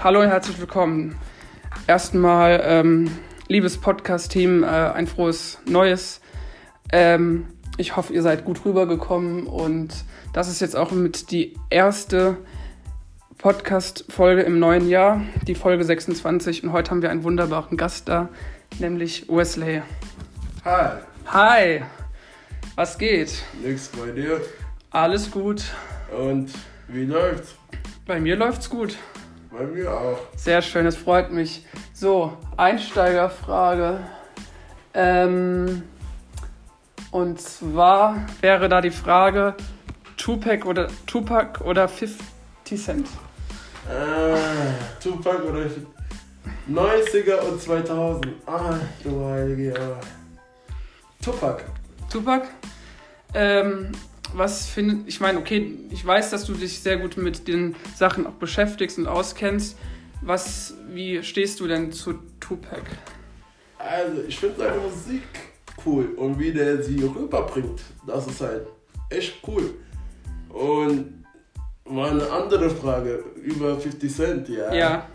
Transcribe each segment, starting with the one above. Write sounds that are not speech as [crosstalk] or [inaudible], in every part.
Hallo und herzlich willkommen. Erstmal, ähm, liebes Podcast-Team, äh, ein frohes Neues. Ähm, ich hoffe, ihr seid gut rübergekommen und das ist jetzt auch mit die erste Podcast-Folge im neuen Jahr, die Folge 26. Und heute haben wir einen wunderbaren Gast da, nämlich Wesley. Hi, Hi, was geht? nix bei dir. Alles gut. Und wie läuft's? Bei mir läuft's gut. Bei mir auch. Sehr schön, es freut mich. So, Einsteigerfrage. Ähm, und zwar wäre da die Frage, Tupac oder, Tupac oder 50 Cent? Ah, Tupac oder 90er und 2000. Ah, du heilige. Tupac. Tupac? Ähm, was findet, ich meine, okay, ich weiß, dass du dich sehr gut mit den Sachen auch beschäftigst und auskennst. Was, wie stehst du denn zu Tupac? Also, ich finde seine Musik cool und wie der sie rüberbringt, das ist halt echt cool. Und mal eine andere Frage über 50 Cent, ja. Ja,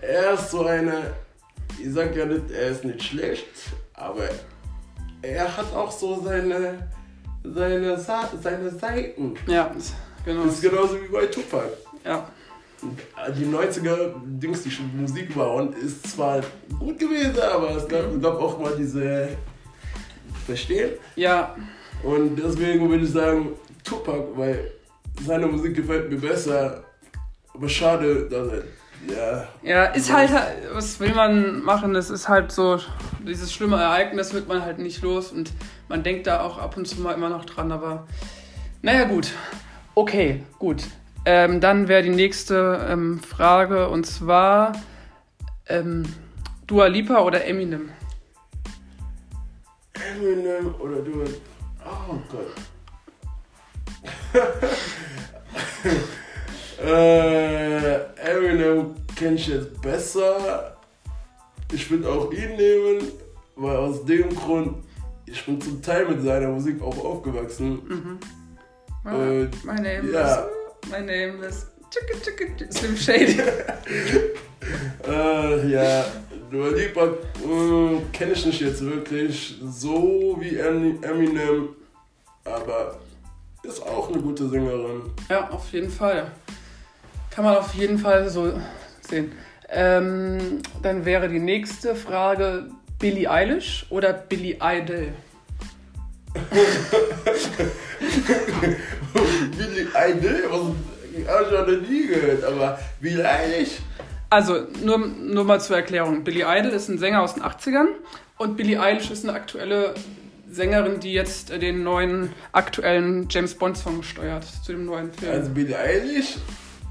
Er ist so eine, ich sag ja nicht, er ist nicht schlecht, aber er hat auch so seine, seine, Sa seine Seiten. ja, genau. Das ist genauso wie bei Tupac. Ja, Die 90er Dings, die Musik war und ist zwar gut gewesen, aber es gab, es gab auch mal diese Verstehen. ja, Und deswegen würde ich sagen Tupac, weil seine Musik gefällt mir besser. Aber schade, dass er. Ja. Ja, ist halt, was will man machen? Das ist halt so, dieses schlimme Ereignis wird man halt nicht los und man denkt da auch ab und zu mal immer noch dran, aber naja, gut. Okay, gut. Ähm, dann wäre die nächste ähm, Frage und zwar ähm, Dua Lipa oder Eminem? Eminem oder du. Oh Gott. [laughs] äh, Eminem kenne ich jetzt besser. Ich würde auch ihn nehmen, weil aus dem Grund, ich bin zum Teil mit seiner Musik auch aufgewachsen. Mhm. Äh, my name ja. is, my name is Chicka Chicka Slim Shady. [laughs] Äh, ja, Dua Lipa äh, kenne ich nicht jetzt wirklich so wie Em- Eminem, aber ist auch eine gute Sängerin. Ja, auf jeden Fall. Kann man auf jeden Fall so sehen. Ähm, dann wäre die nächste Frage Billie Eilish oder Billie Idol? [laughs] Billy Idol, was hab ich noch nie gehört, aber wie eigentlich? Also, nur, nur mal zur Erklärung. Billie Idol ist ein Sänger aus den 80ern und Billie Eilish ist eine aktuelle Sängerin, die jetzt äh, den neuen aktuellen James Bond Song steuert zu dem neuen Film. Also Billy Eilish,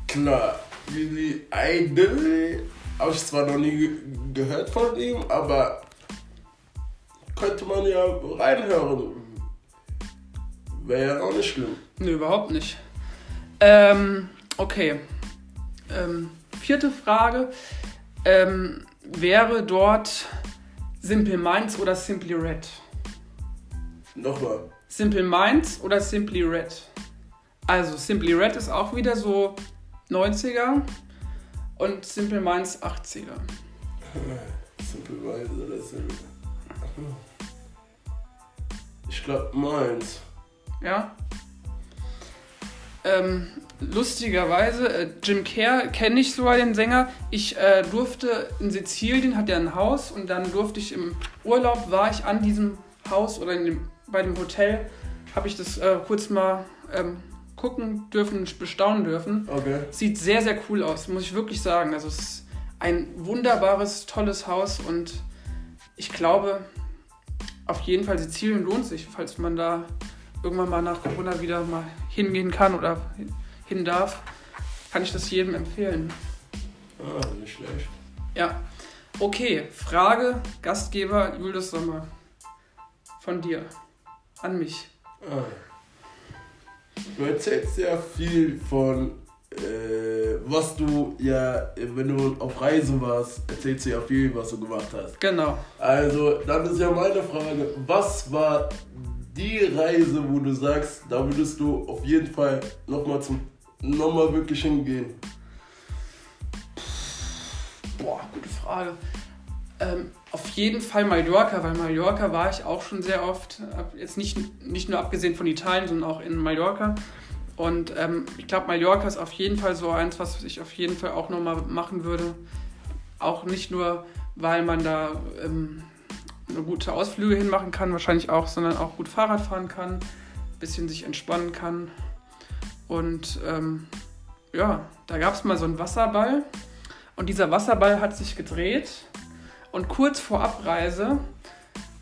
klar. Billy Idol habe ich zwar noch nie ge gehört von ihm, aber könnte man ja reinhören. Wäre ja auch nicht schlimm. Nö, überhaupt nicht. Ähm, okay. Ähm, vierte Frage. Ähm, wäre dort Simple Minds oder Simply Red? Nochmal. Simple Minds oder Simply Red? Also, Simply Red ist auch wieder so 90er und Simple Minds 80er. [laughs] Simple Minds oder Simple. Ich glaube meins. Ja. Ähm, lustigerweise, äh, Jim Kerr kenne ich sogar den Sänger. Ich äh, durfte in Sizilien, hat er ein Haus und dann durfte ich im Urlaub, war ich an diesem Haus oder in dem, bei dem Hotel, habe ich das äh, kurz mal ähm, gucken dürfen, bestaunen dürfen. Okay. Sieht sehr, sehr cool aus, muss ich wirklich sagen. Also es ist ein wunderbares, tolles Haus und ich glaube, auf jeden Fall Sizilien lohnt sich, falls man da irgendwann mal nach Corona wieder mal hingehen kann oder hin darf, kann ich das jedem empfehlen. Ah, nicht schlecht. Ja. Okay, Frage, Gastgeber Julius Sommer. Von dir. An mich. Ah. Du erzählst ja viel von, äh, was du ja, wenn du auf Reise warst, erzählst du ja viel, was du gemacht hast. Genau. Also, dann ist ja meine Frage, was war die Reise, wo du sagst, da würdest du auf jeden Fall nochmal zum nochmal wirklich hingehen? boah, gute Frage. Ähm, auf jeden Fall Mallorca, weil Mallorca war ich auch schon sehr oft. Jetzt nicht, nicht nur abgesehen von Italien, sondern auch in Mallorca. Und ähm, ich glaube, Mallorca ist auf jeden Fall so eins, was ich auf jeden Fall auch nochmal machen würde. Auch nicht nur, weil man da ähm, gute Ausflüge hinmachen kann, wahrscheinlich auch, sondern auch gut Fahrrad fahren kann, ein bisschen sich entspannen kann. Und ähm, ja, da gab es mal so einen Wasserball. Und dieser Wasserball hat sich gedreht. Und kurz vor Abreise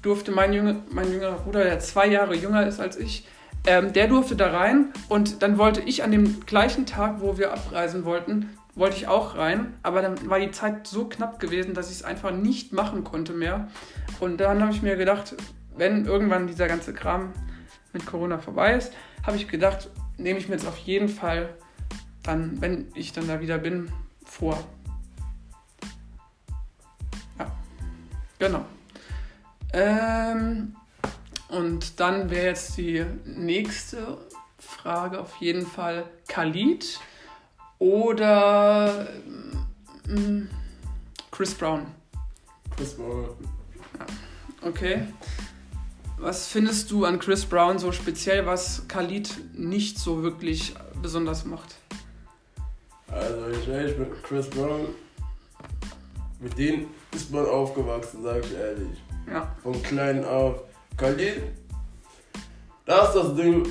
durfte mein, Junge, mein jüngerer Bruder, der zwei Jahre jünger ist als ich, ähm, der durfte da rein und dann wollte ich an dem gleichen Tag, wo wir abreisen wollten, wollte ich auch rein, aber dann war die Zeit so knapp gewesen, dass ich es einfach nicht machen konnte mehr. Und dann habe ich mir gedacht, wenn irgendwann dieser ganze Kram mit Corona vorbei ist, habe ich gedacht, nehme ich mir jetzt auf jeden Fall dann, wenn ich dann da wieder bin, vor. Ja, genau. Ähm, und dann wäre jetzt die nächste Frage auf jeden Fall Khalid oder ähm, Chris Brown. Chris Brown. Ja. Okay. Was findest du an Chris Brown so speziell, was Khalid nicht so wirklich besonders macht? Also ich ehrlich bin Chris Brown, mit denen ist man aufgewachsen, sag ich ehrlich. Ja. Von klein auf. Khalid, da ist das Ding.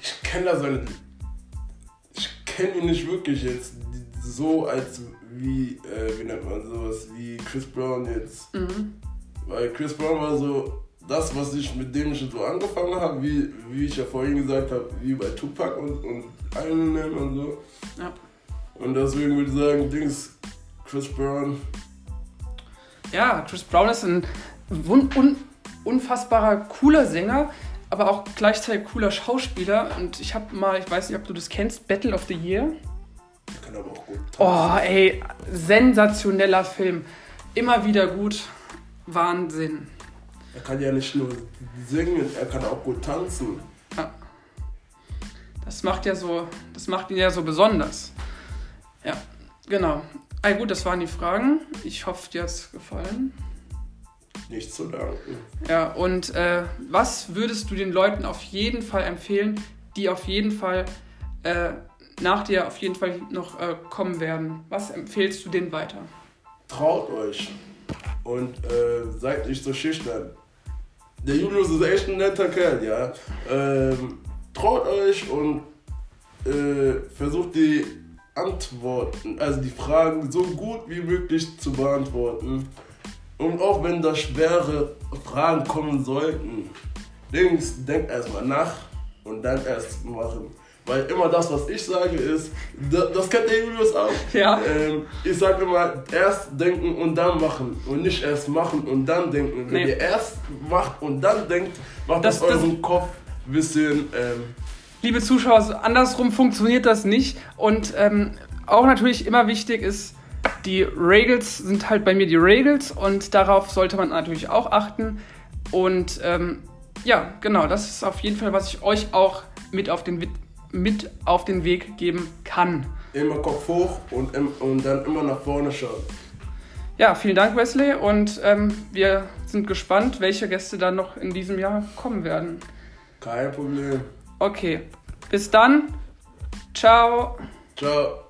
Ich kenne da seine. Ich kenne ihn nicht wirklich jetzt so als wie, äh, wie nennt man sowas, wie Chris Brown jetzt. Mhm. Weil Chris Brown war so das, was ich mit dem schon so angefangen habe, wie, wie ich ja vorhin gesagt habe, wie bei Tupac und, und Eminem und so. Ja. Und deswegen würde ich sagen, Dings, Chris Brown. Ja, Chris Brown ist ein un un unfassbarer cooler Sänger, aber auch gleichzeitig cooler Schauspieler. Und ich habe mal, ich weiß nicht, ob du das kennst, Battle of the Year. Kann aber auch gut Oh, ey, sensationeller Film. Immer wieder gut. Wahnsinn. Er kann ja nicht nur singen, er kann auch gut tanzen. Das macht ja so, das macht ihn ja so besonders. Ja, genau. Ah, gut, das waren die Fragen. Ich hoffe, dir hat es gefallen. Nicht zu danken. Ja, und äh, was würdest du den Leuten auf jeden Fall empfehlen, die auf jeden Fall äh, nach dir auf jeden Fall noch äh, kommen werden? Was empfehlst du denen weiter? Traut euch und äh, seid nicht so schüchtern. Der Julius ist echt ein netter Kerl, ja. Ähm, traut euch und äh, versucht die Antworten, also die Fragen so gut wie möglich zu beantworten. Und auch wenn da schwere Fragen kommen sollten, Dings, denkt erstmal nach und dann erst machen. Weil immer das, was ich sage, ist, das, das kennt der Julius auch. Ja. Ähm, ich sage immer, erst denken und dann machen. Und nicht erst machen und dann denken. Wenn Nee. ihr erst macht und dann denkt, macht Das- das, euren Kopf ein bisschen. Ähm, Liebe Zuschauer, andersrum funktioniert das nicht. Und ähm, auch natürlich immer wichtig ist, die Regels sind halt bei mir die Regels und darauf sollte man natürlich auch achten. Und ähm, ja, genau, das ist auf jeden Fall, was ich euch auch mit auf den, mit auf den Weg geben kann. immer Kopf hoch und, im- und dann immer nach vorne schauen. Ja, vielen Dank, Wesley. Und ähm, wir sind gespannt, welche Gäste dann noch in diesem Jahr kommen werden. Kein Problem. Okay, bis dann. Ciao. Ciao.